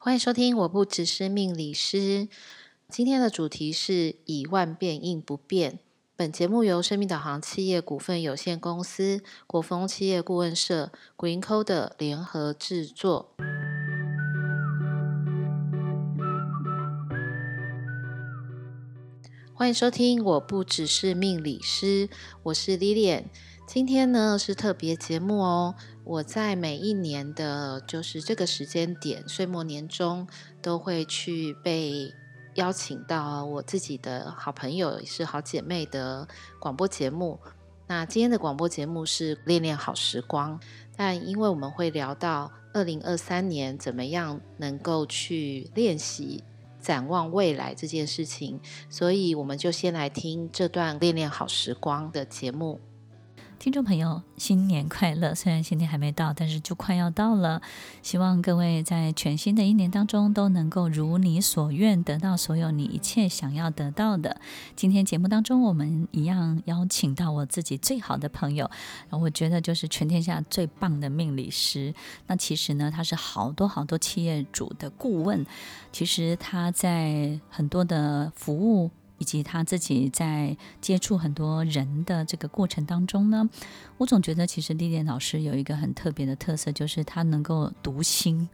欢迎收听，我不只是命理师。今天的主题是以万变应不变。本节目由生命导航企业股份有限公司、国峰企业顾问社、Green Code 联合制作。欢迎收听，我不只是命理师，我是 Lilian。今天呢是特别节目哦。我在每一年的，就是这个时间点，岁末年终，都会去被邀请到我自己的好朋友，也是好姐妹的广播节目。那今天的广播节目是恋恋好时光，但因为我们会聊到二零二三年怎么样能够去练习展望未来这件事情，所以我们就先来听这段恋恋好时光的节目。听众朋友，新年快乐！虽然新年还没到，但是就快要到了。希望各位在全新的一年当中都能够如你所愿，得到所有你一切想要得到的。今天节目当中，我们一样邀请到我自己最好的朋友，我觉得就是全天下最棒的命理师。那其实呢，他是好多好多企业主的顾问。其实他在很多的服务。以及他自己在接触很多人的这个过程当中呢，我总觉得其实历练老师有一个很特别的特色，就是他能够读心。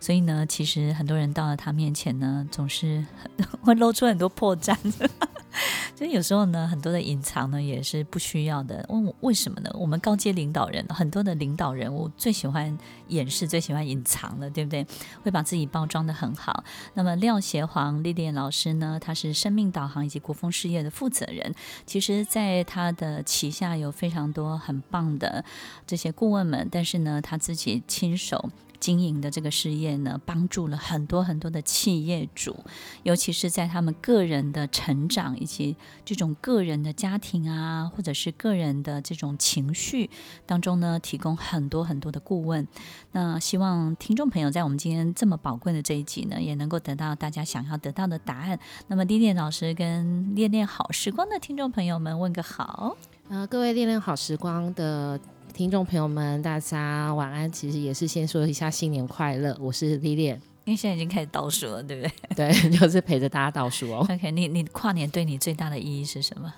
所以呢，其实很多人到了他面前呢，总是 会露出很多破绽。所以有时候呢，很多的隐藏呢也是不需要的。问我为什么呢？我们高阶领导人很多的领导人物最喜欢掩饰，最喜欢隐藏的，对不对？会把自己包装得很好。那么廖协煌历练老师呢，他是生命导航以及国风事业的负责人。其实，在他的旗下有非常多很棒的这些顾问们，但是呢，他自己亲手。经营的这个事业呢，帮助了很多很多的企业主，尤其是在他们个人的成长以及这种个人的家庭啊，或者是个人的这种情绪当中呢，提供很多很多的顾问。那希望听众朋友在我们今天这么宝贵的这一集呢，也能够得到大家想要得到的答案。那么，历练老师跟恋恋好时光的听众朋友们问个好。呃，各位恋恋好时光的。听众朋友们，大家晚安。其实也是先说一下新年快乐，我是 Lilian，因为现在已经开始倒数了，对不对？对，就是陪着大家倒数哦。OK，你你跨年对你最大的意义是什么？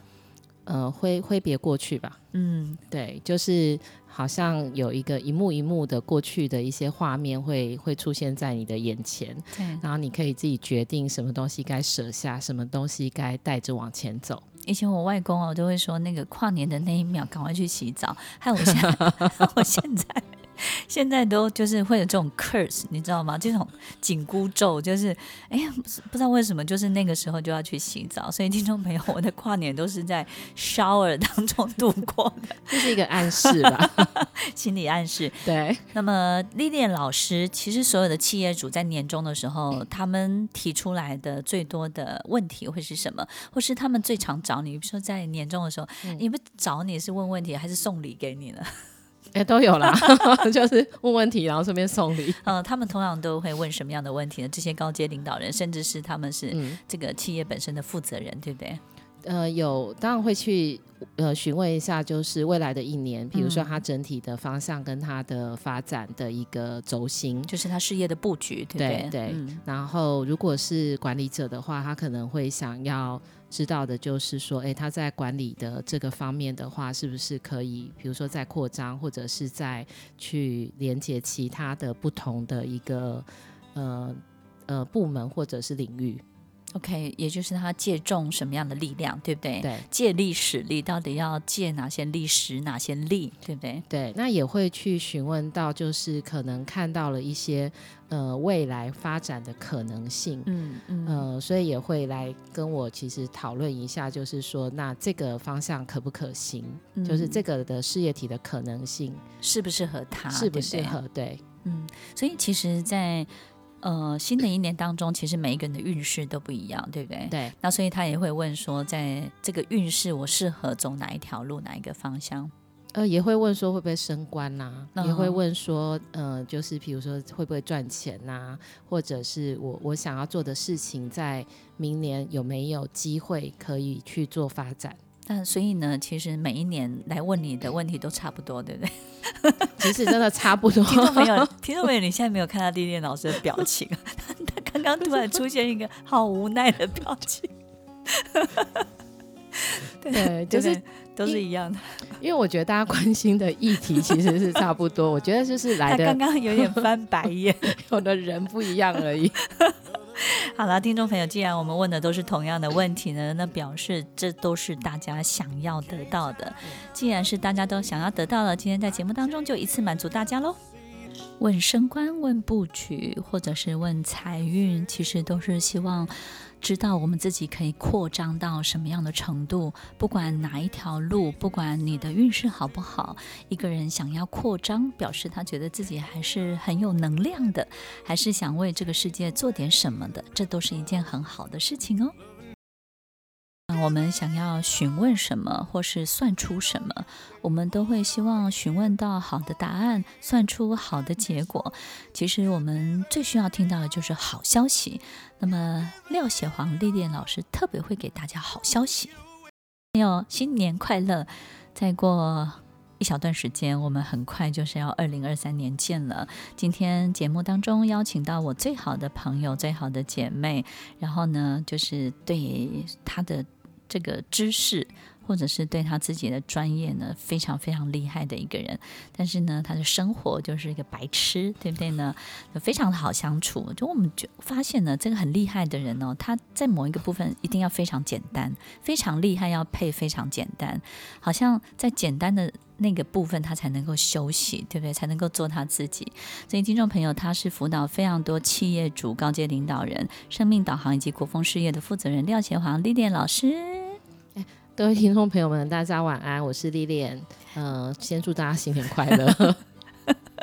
呃，挥挥别过去吧。嗯，对，就是好像有一个一幕一幕的过去的一些画面会会出现在你的眼前，对，然后你可以自己决定什么东西该舍下，什么东西该带着往前走。以前我外公哦，都会说那个跨年的那一秒，赶快去洗澡。害我现在，我现在。现在都就是会有这种 curse，你知道吗？这种紧箍咒，就是哎呀，不不知道为什么，就是那个时候就要去洗澡。所以听众朋友，我的跨年都是在 shower 当中度过的，这是一个暗示吧？心理暗示。对。那么历练老师，其实所有的企业主在年终的时候，他们提出来的最多的问题会是什么？或是他们最常找你？比如说在年终的时候，你们找你是问问题，还是送礼给你呢？哎，都有啦，就是问问题，然后顺便送礼。嗯，他们通常都会问什么样的问题呢？这些高阶领导人，甚至是他们是这个企业本身的负责人，嗯、对不对？呃，有，当然会去呃询问一下，就是未来的一年，比如说他整体的方向跟他的发展的一个轴心，就是他事业的布局，对不对？对，对、嗯。然后，如果是管理者的话，他可能会想要。知道的就是说，诶，他在管理的这个方面的话，是不是可以，比如说在扩张，或者是在去连接其他的不同的一个呃呃部门或者是领域。OK，也就是他借重什么样的力量，对不对？对，借力使力，到底要借哪些力使哪些力，对不对？对，那也会去询问到，就是可能看到了一些呃未来发展的可能性，嗯嗯，呃，所以也会来跟我其实讨论一下，就是说那这个方向可不可行？嗯，就是这个的事业体的可能性适不适合他？适不适合？对，对，嗯，所以其实，在呃，新的一年当中，其实每一个人的运势都不一样，对不对？对。那所以他也会问说，在这个运势，我适合走哪一条路，哪一个方向？呃，也会问说会不会升官呐、啊嗯？也会问说，呃，就是比如说会不会赚钱呐、啊？或者是我我想要做的事情，在明年有没有机会可以去做发展？那所以呢，其实每一年来问你的问题都差不多，对不对？其实真的差不多。听众朋友，听众朋友，你现在没有看到莉莉老师的表情，他刚刚突然出现一个好无奈的表情。对，就是都是一样的。因为我觉得大家关心的议题其实是差不多。我觉得就是来的刚刚有点翻白眼，有的人不一样而已。好了，听众朋友，既然我们问的都是同样的问题呢，那表示这都是大家想要得到的。既然是大家都想要得到了，今天在节目当中就一次满足大家喽。问升官、问布局，或者是问财运，其实都是希望知道我们自己可以扩张到什么样的程度。不管哪一条路，不管你的运势好不好，一个人想要扩张，表示他觉得自己还是很有能量的，还是想为这个世界做点什么的，这都是一件很好的事情哦。我们想要询问什么，或是算出什么，我们都会希望询问到好的答案，算出好的结果。其实我们最需要听到的就是好消息。那么廖雪黄历练老师特别会给大家好消息。朋友，新年快乐！再过一小段时间，我们很快就是要二零二三年见了。今天节目当中邀请到我最好的朋友、最好的姐妹，然后呢，就是对她的。这个知识，或者是对他自己的专业呢，非常非常厉害的一个人，但是呢，他的生活就是一个白痴，对不对呢？非常的好相处。就我们就发现呢，这个很厉害的人哦，他在某一个部分一定要非常简单，非常厉害要配非常简单，好像在简单的那个部分他才能够休息，对不对？才能够做他自己。所以听众朋友，他是辅导非常多企业主、高阶领导人、生命导航以及国风事业的负责人廖血黄历练老师。各位听众朋友们，大家晚安，我是丽莲。嗯、呃，先祝大家新年快乐。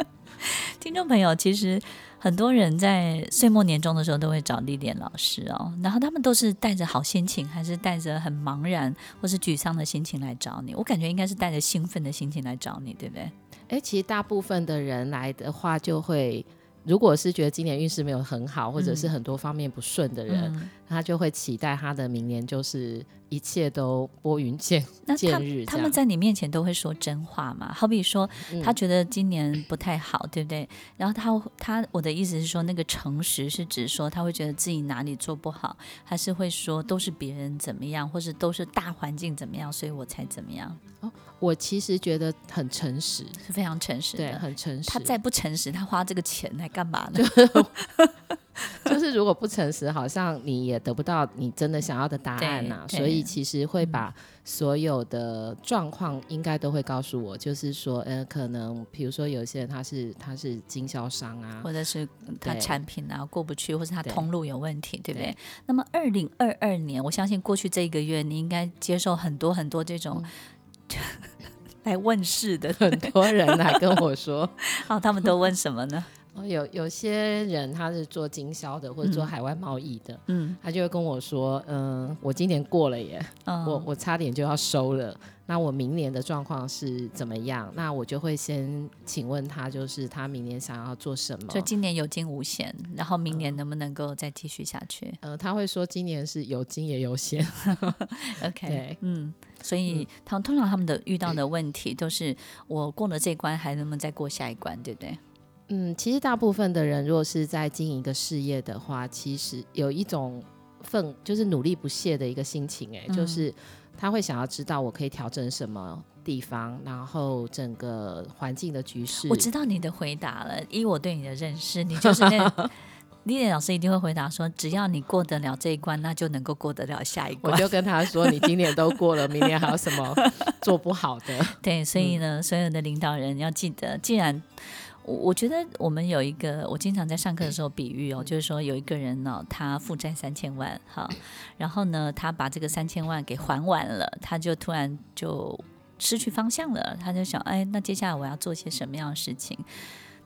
听众朋友，其实很多人在岁末年终的时候都会找丽莲老师哦，然后他们都是带着好心情，还是带着很茫然或是沮丧的心情来找你？我感觉应该是带着兴奋的心情来找你，对不对？诶，其实大部分的人来的话，就会。如果是觉得今年运势没有很好，或者是很多方面不顺的人，嗯、他就会期待他的明年就是一切都拨云见 见日。他们在你面前都会说真话嘛？好比说，他觉得今年不太好，嗯、对不对？然后他他我的意思是说，那个诚实是指说他会觉得自己哪里做不好，还是会说都是别人怎么样，或是都是大环境怎么样，所以我才怎么样？哦，我其实觉得很诚实，是非常诚实的，对，很诚实。他再不诚实，他花这个钱来干嘛呢？就是如果不诚实，好像你也得不到你真的想要的答案呐、啊。所以其实会把所有的状况应该都会告诉我，就是说，呃，可能比如说有些人他是他是经销商啊，或者是他产品啊过不去，或是他通路有问题，对，对不对？对，那么二零二二年，我相信过去这一个月，你应该接受很多很多这种。嗯 来问世的很多人来跟我说，好，他们都问什么呢？有有些人他是做经销的，或者做海外贸易的，嗯，他就会跟我说，嗯，我今年过了耶，嗯、我我差点就要收了，那我明年的状况是怎么样？那我就会先请问他，就是他明年想要做什么？就今年有惊无险，然后明年能不能够再继续下去？呃，他会说今年是有惊也有险，OK，嗯。所以，他通常他们的遇到的问题都是我过了这关，还能不能再过下一关，对不对？嗯，其实大部分的人，如果是在经营一个事业的话，其实有一种奋，就是努力不懈的一个心情，哎，就是他会想要知道我可以调整什么地方，然后整个环境的局势。我知道你的回答了，以我对你的认识，你就是那。丽丽老师一定会回答说：“只要你过得了这一关，那就能够过得了下一关。”我就跟他说：“你今年都过了，明年还有什么 做不好的？”对，所以呢，嗯、所有的领导人要记得，既然我我觉得我们有一个，我经常在上课的时候比喻哦，就是说有一个人呢、哦，他负债三千万，好，然后呢，他把这个三千万给还完了，他就突然就失去方向了，他就想：“哎，那接下来我要做些什么样的事情？”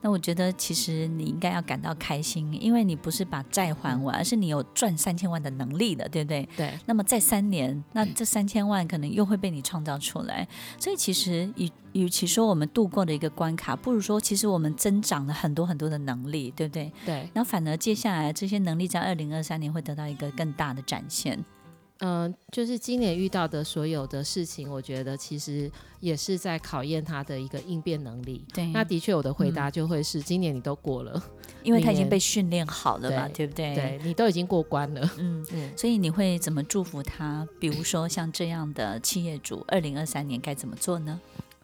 那我觉得其实你应该要感到开心，因为你不是把债还完，而是你有赚三千万的能力了，对不对？对。那么在三年，那这三千万可能又会被你创造出来。所以其实与与其说我们度过了一个关卡，不如说其实我们增长了很多很多的能力，对不对？对。那反而接下来这些能力在二零二三年会得到一个更大的展现。嗯、呃，就是今年遇到的所有的事情，我觉得其实也是在考验他的一个应变能力。对，那的确我的回答就会是，今年你都过了，因为他已经被训练好了嘛，对，对不对？对，你都已经过关了。嗯嗯，所以你会怎么祝福他？比如说像这样的企业主，二零二三年该怎么做呢？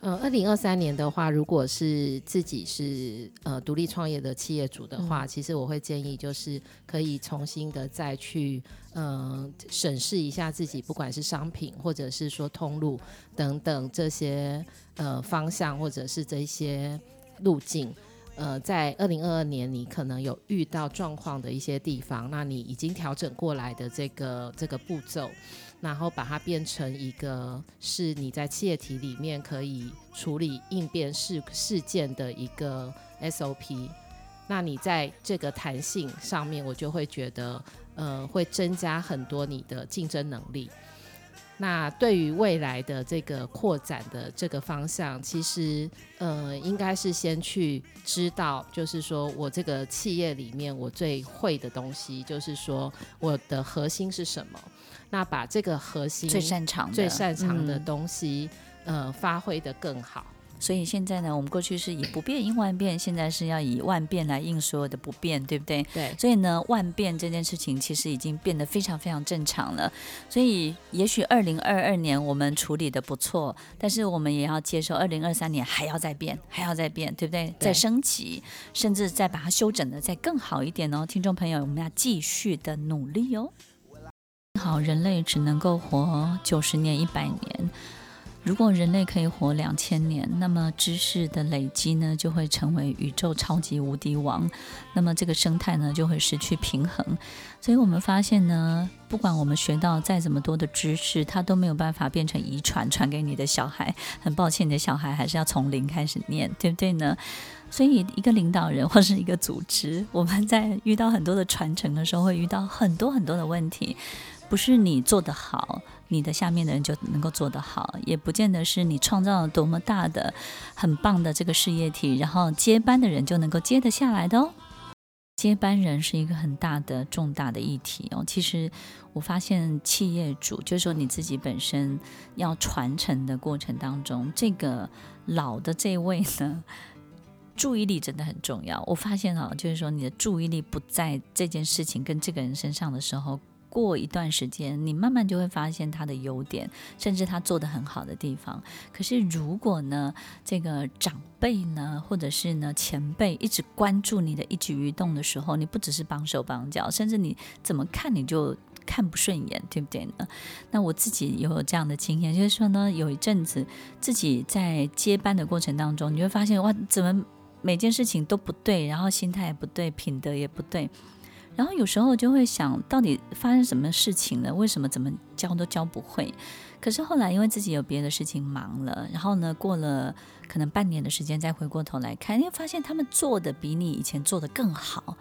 呃，二零二三年的话，如果是自己是呃独立创业的企业主的话，嗯、其实我会建议就是可以重新的再去呃审视一下自己，不管是商品或者是说通路等等这些呃方向或者是这些路径，呃，在二零二二年你可能有遇到状况的一些地方，那你已经调整过来的这个这个步骤。然后把它变成一个是你在企业体里面可以处理应变事事件的一个 SOP，那你在这个弹性上面，我就会觉得，呃，会增加很多你的竞争能力。那对于未来的这个扩展的这个方向，其实，呃，应该是先去知道，就是说我这个企业里面我最会的东西，就是说我的核心是什么。那把这个核心最擅长、最擅长的东西，嗯、呃，发挥的更好。所以现在呢，我们过去是以不变应万变，现在是要以万变来应所有的不变，对不对？对。所以呢，万变这件事情其实已经变得非常非常正常了。所以也许二零二二年我们处理的不错，但是我们也要接受二零二三年还要再变，还要再变，对不对？对。再升级，甚至再把它修整的再更好一点哦，听众朋友，我们要继续的努力哦。好，人类只能够活九十年、一百年。如果人类可以活两千年，那么知识的累积呢，就会成为宇宙超级无敌王。那么这个生态呢，就会失去平衡。所以我们发现呢，不管我们学到再怎么多的知识，它都没有办法变成遗传传给你的小孩。很抱歉，你的小孩还是要从零开始念，对不对呢？所以一个领导人或是一个组织，我们在遇到很多的传承的时候，会遇到很多很多的问题。不是你做得好，你的下面的人就能够做得好，也不见得是你创造了多么大的、很棒的这个事业体，然后接班的人就能够接得下来的哦。接班人是一个很大的、重大的议题哦。其实我发现企业主，就是说你自己本身要传承的过程当中，这个老的这位呢，注意力真的很重要。我发现啊，就是说你的注意力不在这件事情跟这个人身上的时候。过一段时间，你慢慢就会发现他的优点，甚至他做得很好的地方。可是如果呢，这个长辈呢，或者是呢前辈一直关注你的一举一动的时候，你不只是帮手帮脚，甚至你怎么看你就看不顺眼，对不对呢？那我自己也有这样的经验，就是说呢，有一阵子自己在接班的过程当中，你会发现哇，怎么每件事情都不对，然后心态也不对，品德也不对。然后有时候就会想到底发生什么事情了？为什么怎么教都教不会？可是后来因为自己有别的事情忙了，然后呢，过了可能半年的时间再回过头来看，你会发现他们做的比你以前做的更好。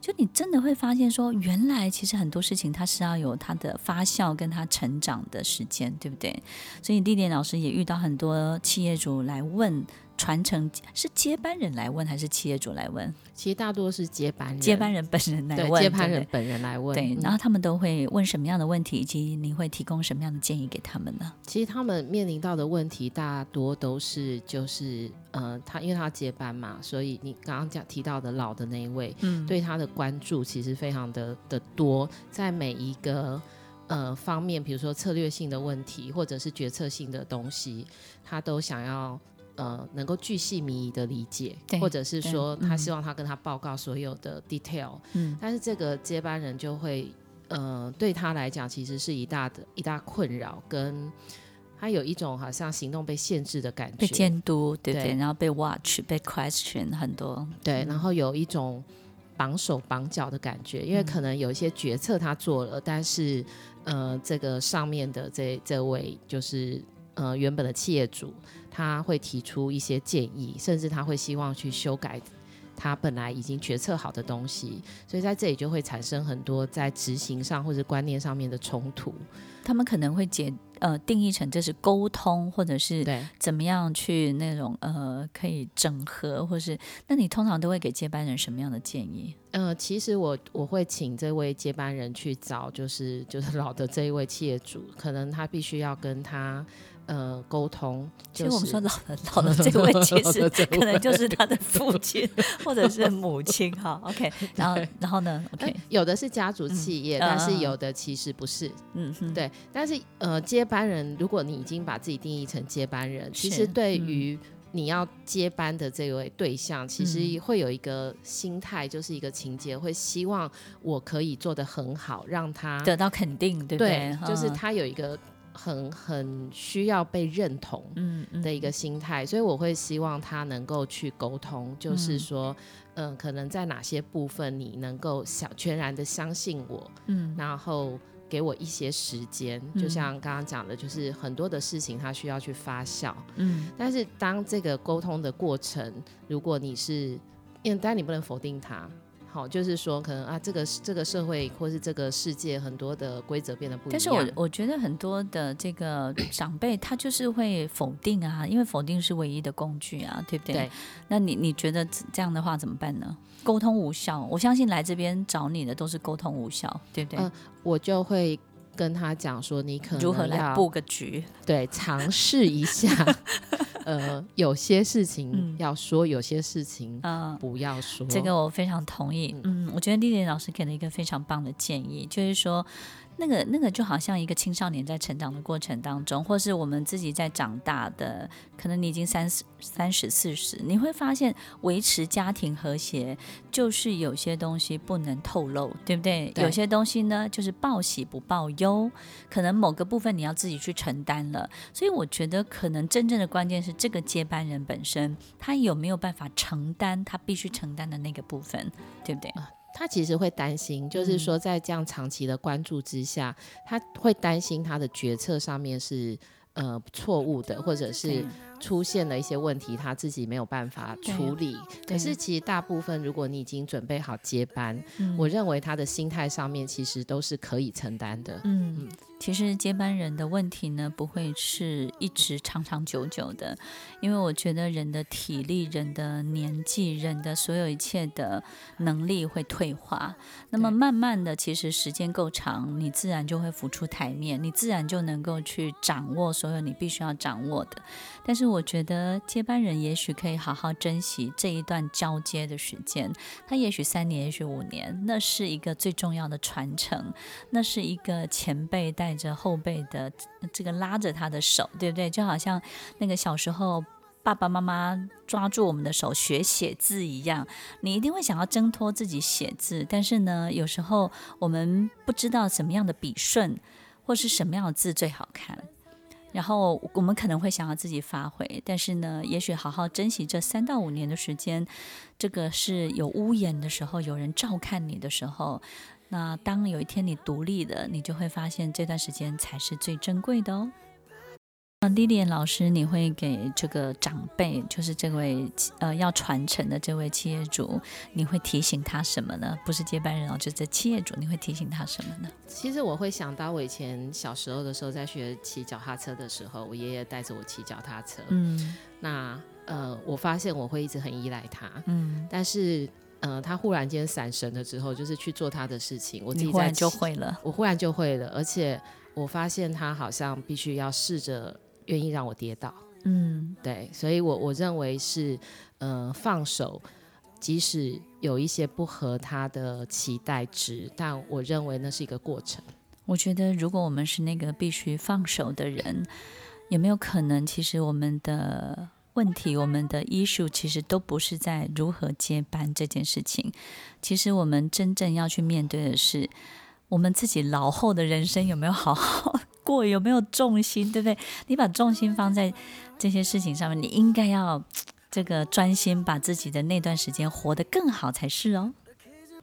就你真的会发现说，原来其实很多事情它是要有它的发酵跟它成长的时间，对不对？所以地点老师也遇到很多企业主来问。传承是接班人来问还是企业主来问？其实大多是接班人，接班人本人来问，接班人本人来问。对，然后他们都会问什么样的问题，以及你会提供什么样的建议给他们呢？其实他们面临到的问题大多都是就是呃，他因为他接班嘛，所以你刚刚讲提到的老的那一位，嗯，对他的关注其实非常的的多，在每一个呃方面，比如说策略性的问题，或者是决策性的东西，他都想要。呃，能够巨细靡遗的理解，或者是说他希望他跟他报告所有的 detail，嗯，但是这个接班人就会，呃，对他来讲其实是一大的一大困扰，跟他有一种好像行动被限制的感觉，被监督，对对，然后被 watch，被 question 很多，对，然后有一种绑手绑脚的感觉，因为可能有一些决策他做了，但是呃，这个上面的这这位就是呃原本的企业主。他会提出一些建议，甚至他会希望去修改他本来已经决策好的东西，所以在这里就会产生很多在执行上或者观念上面的冲突。他们可能会解呃定义成这是沟通，或者是对怎么样去那种呃可以整合，或是那你通常都会给接班人什么样的建议？呃，其实我我会请这位接班人去找，就是就是老的这一位企业主，可能他必须要跟他。呃，沟通。就是、其实我们说老的老的这位，其实可能就是他的父亲 或者是母亲哈。OK，然后然后呢？OK，有的是家族企业，嗯、但是有的其实不是。嗯哼，对。但是呃，接班人，如果你已经把自己定义成接班人，其实对于你要接班的这位对象，嗯、其实会有一个心态，就是一个情节，会希望我可以做得很好，让他得到肯定，对不对？对，就是他有一个。很很需要被认同的一个心态，嗯嗯、所以我会希望他能够去沟通，就是说，嗯、呃，可能在哪些部分你能够想全然的相信我，嗯，然后给我一些时间，嗯、就像刚刚讲的，就是很多的事情他需要去发酵，嗯，但是当这个沟通的过程，如果你是，因为当然你不能否定他。好，就是说，可能啊，这个这个社会或是这个世界，很多的规则变得不一样。但是我我觉得很多的这个 长辈，他就是会否定啊，因为否定是唯一的工具啊，对不对？对。那你你觉得这样的话怎么办呢？沟通无效，我相信来这边找你的都是沟通无效，对不对？嗯，我就会跟他讲说，你可能如何来布个局，对，尝试一下。呃，有些事情要说，嗯、有些事情不要说。这个我非常同意。嗯，我觉得丽丽老师给了一个非常棒的建议，就是说。那个那个就好像一个青少年在成长的过程当中，或是我们自己在长大的，可能你已经三十、三十、四十，你会发现维持家庭和谐，就是有些东西不能透露，对不对？对。有些东西呢，就是报喜不报忧，可能某个部分你要自己去承担了。所以我觉得，可能真正的关键是这个接班人本身，他有没有办法承担他必须承担的那个部分，对不对？他其实会担心，就是说在这样长期的关注之下，嗯、他会担心他的决策上面是呃错误的，或者是出现了一些问题，他自己没有办法处理。可是其实大部分，如果你已经准备好接班，嗯、我认为他的心态上面其实都是可以承担的。嗯。嗯其实接班人的问题呢，不会是一直长长久久的，因为我觉得人的体力、人的年纪、人的所有一切的能力会退化。那么慢慢的，其实时间够长，你自然就会浮出台面，你自然就能够去掌握所有你必须要掌握的。但是我觉得接班人也许可以好好珍惜这一段交接的时间，他也许三年，也许五年，那是一个最重要的传承，那是一个前辈带。着后辈的这个拉着他的手，对不对？就好像那个小时候爸爸妈妈抓住我们的手学写字一样，你一定会想要挣脱自己写字，但是呢，有时候我们不知道什么样的笔顺或是什么样的字最好看，然后我们可能会想要自己发挥，但是呢，也许好好珍惜这三到五年的时间，这个是有屋檐的时候，有人照看你的时候。那当有一天你独立了，你就会发现这段时间才是最珍贵的哦。那莉莉安老师，你会给这个长辈，就是这位呃要传承的这位企业主，你会提醒他什么呢？不是接班人哦，就是企业主，你会提醒他什么呢？其实我会想到我以前小时候的时候，在学骑脚踏车的时候，我爷爷带着我骑脚踏车。嗯，那呃，我发现我会一直很依赖他。嗯，但是。呃，他忽然间闪神了之后，就是去做他的事情，我自己忽然就会了，我忽然就会了，而且我发现他好像必须要试着愿意让我跌倒，嗯，对，所以我我认为是，呃，放手，即使有一些不合他的期待值，但我认为那是一个过程。我觉得如果我们是那个必须放手的人，有没有可能，其实我们的。问题，我们的 issue 其实都不是在如何接班这件事情。其实我们真正要去面对的是，我们自己老后的人生有没有好好过，有没有重心，对不对？你把重心放在这些事情上面，你应该要这个专心把自己的那段时间活得更好才是哦。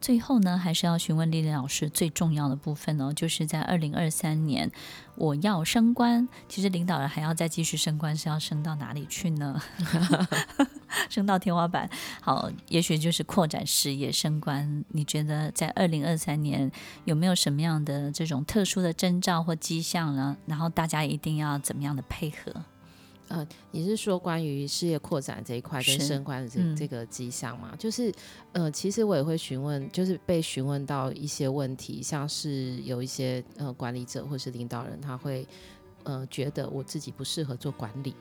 最后呢，还是要询问丽丽老师最重要的部分哦，就是在二零二三年，我要升官。其实领导人还要再继续升官，是要升到哪里去呢？升到天花板。好，也许就是扩展视野、升官。你觉得在二零二三年有没有什么样的这种特殊的征兆或迹象呢？然后大家一定要怎么样的配合？呃，你是说关于事业扩展这一块跟升官的这、嗯、这个迹象吗？就是，呃，其实我也会询问，就是被询问到一些问题，像是有一些呃管理者或是领导人，他会呃觉得我自己不适合做管理，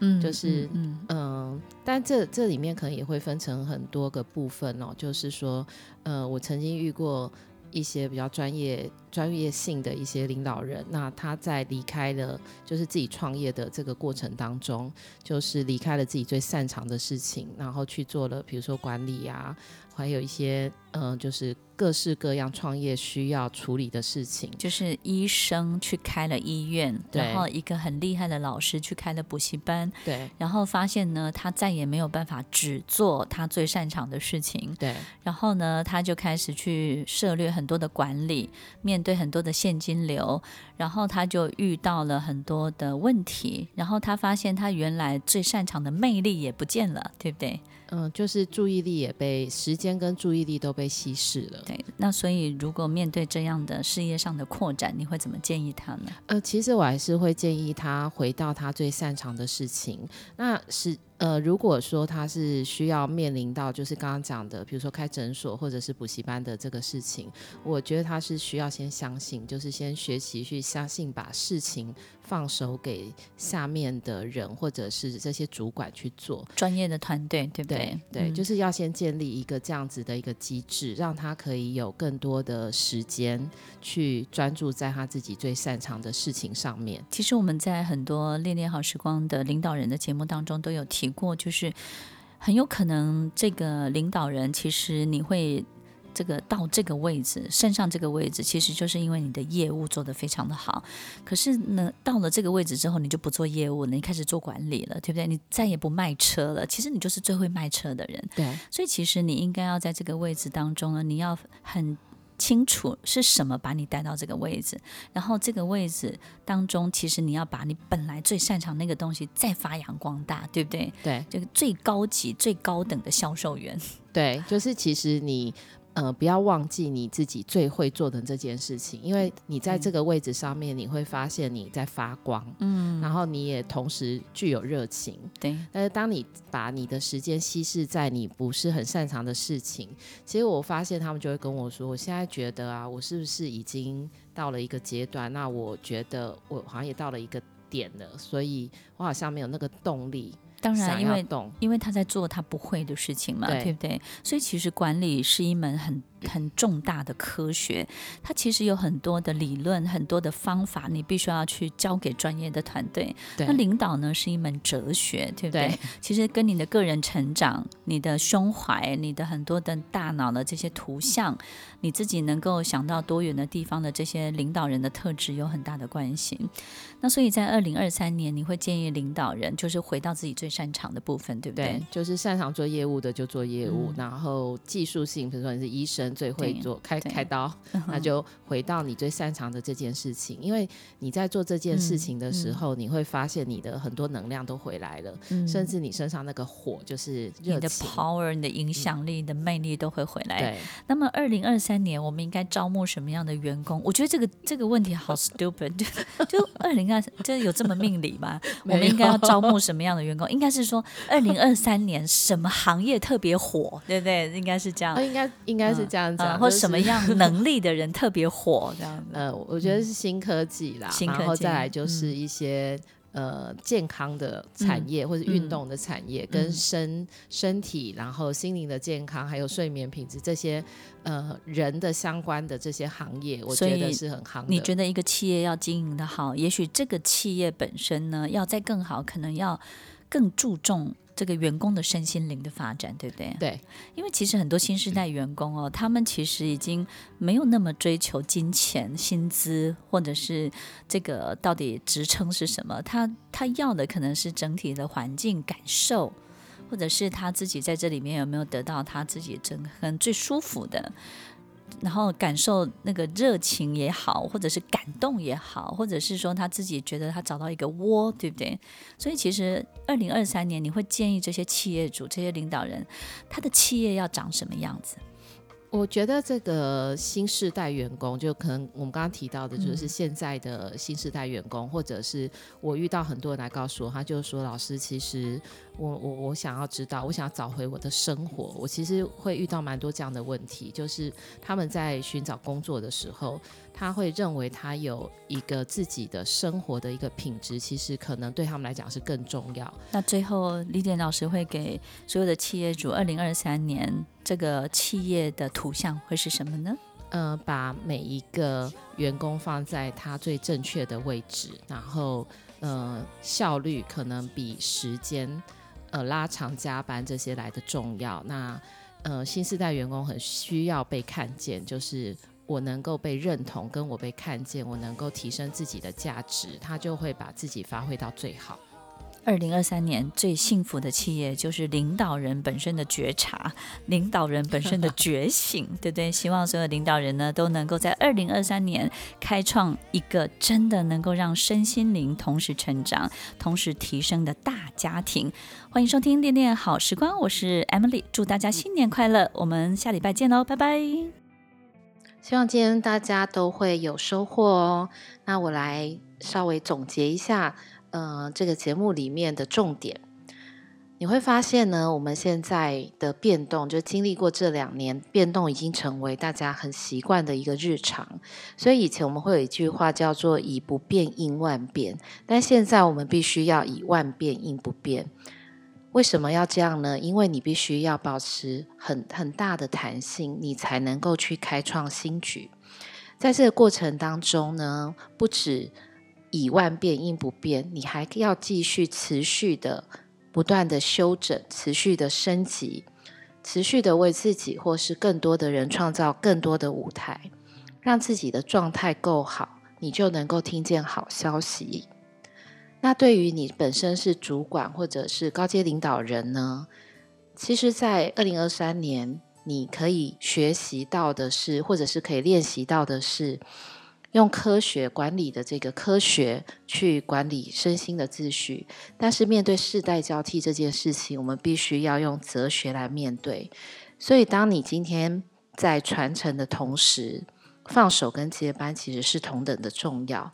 嗯，就是嗯、呃，但这这里面可能也会分成很多个部分哦，就是说，呃，我曾经遇过。一些比较专业、专业性的一些领导人，那他在离开了就是自己创业的这个过程当中，就是离开了自己最擅长的事情，然后去做了，比如说管理啊，还有一些嗯、呃，就是。各式各样创业需要处理的事情，就是医生去开了医院，然后一个很厉害的老师去开了补习班，对，然后发现呢，他再也没有办法只做他最擅长的事情，对，然后呢，他就开始去涉略很多的管理，面对很多的现金流，然后他就遇到了很多的问题，然后他发现他原来最擅长的魅力也不见了，对不对？嗯，就是注意力也被时间跟注意力都被稀释了。对，那所以如果面对这样的事业上的扩展，你会怎么建议他呢？呃，其实我还是会建议他回到他最擅长的事情。那是。呃，如果说他是需要面临到就是刚刚讲的，比如说开诊所或者是补习班的这个事情，我觉得他是需要先相信，就是先学习去相信，把事情放手给下面的人或者是这些主管去做，专业的团队，对不对？对，就是要先建立一个这样子的一个机制，让他可以有更多的时间去专注在他自己最擅长的事情上面。其实我们在很多恋恋好时光的领导人的节目当中都有提。过就是很有可能，这个领导人其实你会这个到这个位置，升上这个位置，其实就是因为你的业务做得非常的好。可是呢，到了这个位置之后，你就不做业务了，你开始做管理了，对不对？你再也不卖车了。其实你就是最会卖车的人。对，所以其实你应该要在这个位置当中呢，你要很。清楚是什么把你带到这个位置，然后这个位置当中，其实你要把你本来最擅长那个东西再发扬光大，对不对？对，这个最高级、最高等的销售员。对，就是其实你。呃，不要忘记你自己最会做的这件事情，因为你在这个位置上面，你会发现你在发光，嗯，然后你也同时具有热情，对。但是当你把你的时间稀释在你不是很擅长的事情，其实我发现他们就会跟我说，我现在觉得啊，我是不是已经到了一个阶段？那我觉得我好像也到了一个点了，所以我好像没有那个动力。当然，因为因为他在做他不会的事情嘛，对，对不对？所以其实管理是一门很很重大的科学，它其实有很多的理论，很多的方法，你必须要去交给专业的团队。对，那领导呢是一门哲学，对不对？对，其实跟你的个人成长、你的胸怀、你的很多的大脑的这些图像，你自己能够想到多远的地方的这些领导人的特质有很大的关系。那所以在二零二三年，你会建议领导人就是回到自己最擅长的部分，对不对？对，就是擅长做业务的就做业务，嗯、然后技术性，比如说你是医生，最会做开开刀，那就回到你最擅长的这件事情。因为你在做这件事情的时候，嗯嗯、你会发现你的很多能量都回来了，嗯、甚至你身上那个火就是，你的 power、你的影响力、你的魅力都会回来。对。那么二零二三年，我们应该招募什么样的员工？我觉得这个这个问题好 stupid，就 就二零二三，就有这么命理吗？我们应该要招募什么样的员工？应该是说二零二三年什么行业特别火，对不对？应该是这样。应该应该是这样子、嗯嗯，或什么样 能力的人特别火这样子。呃，我觉得是新科技啦，嗯、然后再来就是一些、嗯、呃健康的产业、嗯、或者运动的产业，嗯、跟身身体然后心灵的健康，还有睡眠品质这些呃人的相关的这些行业，我觉得是很行的。你觉得一个企业要经营的好，也许这个企业本身呢要再更好，可能要更注重。这个员工的身心灵的发展，对不对？对，因为其实很多新时代员工哦，他们其实已经没有那么追求金钱、薪资，或者是这个到底职称是什么。他他要的可能是整体的环境感受，或者是他自己在这里面有没有得到他自己整很最舒服的。然后感受那个热情也好，或者是感动也好，或者是说他自己觉得他找到一个窝，对不对？所以其实二零二三年，你会建议这些企业主、这些领导人，他的企业要长什么样子？我觉得这个新世代员工，就可能我们刚刚提到的，就是现在的新世代员工，嗯、或者是我遇到很多人来告诉我，他就是说，老师，其实我我我想要知道，我想要找回我的生活。我其实会遇到蛮多这样的问题，就是他们在寻找工作的时候。他会认为他有一个自己的生活的一个品质，其实可能对他们来讲是更重要。那最后，李典老师会给所有的企业主，二零二三年这个企业的图像会是什么呢？呃，把每一个员工放在他最正确的位置，然后呃，效率可能比时间呃拉长加班这些来的重要。那呃，新时代员工很需要被看见，就是。我能够被认同，跟我被看见，我能够提升自己的价值，他就会把自己发挥到最好。二零二三年最幸福的企业就是领导人本身的觉察，领导人本身的 觉醒，对不对？希望所有领导人呢都能够在二零二三年开创一个真的能够让身心灵同时成长、同时提升的大家庭。欢迎收听《恋恋好时光》，我是 Emily，祝大家新年快乐！我们下礼拜见喽，拜拜。希望今天大家都会有收获哦。那我来稍微总结一下，呃，这个节目里面的重点。你会发现呢，我们现在的变动，就经历过这两年，变动已经成为大家很习惯的一个日常。所以以前我们会有一句话叫做“以不变应万变”，但现在我们必须要以万变应不变。为什么要这样呢？因为你必须要保持很很大的弹性，你才能够去开创新局。在这个过程当中呢，不止以万变应不变，你还要继续持续的不断的修整，持续的升级，持续的为自己或是更多的人创造更多的舞台，让自己的状态够好，你就能够听见好消息。那对于你本身是主管或者是高阶领导人呢？其实，在二零二三年，你可以学习到的是，或者是可以练习到的是，用科学管理的这个科学去管理身心的秩序。但是，面对世代交替这件事情，我们必须要用哲学来面对。所以，当你今天在传承的同时，放手跟接班其实是同等的重要。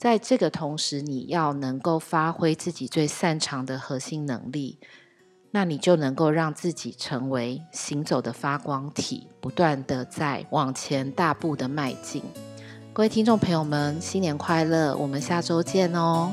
在这个同时，你要能够发挥自己最擅长的核心能力，那你就能够让自己成为行走的发光体，不断的在往前大步的迈进。各位听众朋友们，新年快乐！我们下周见哦。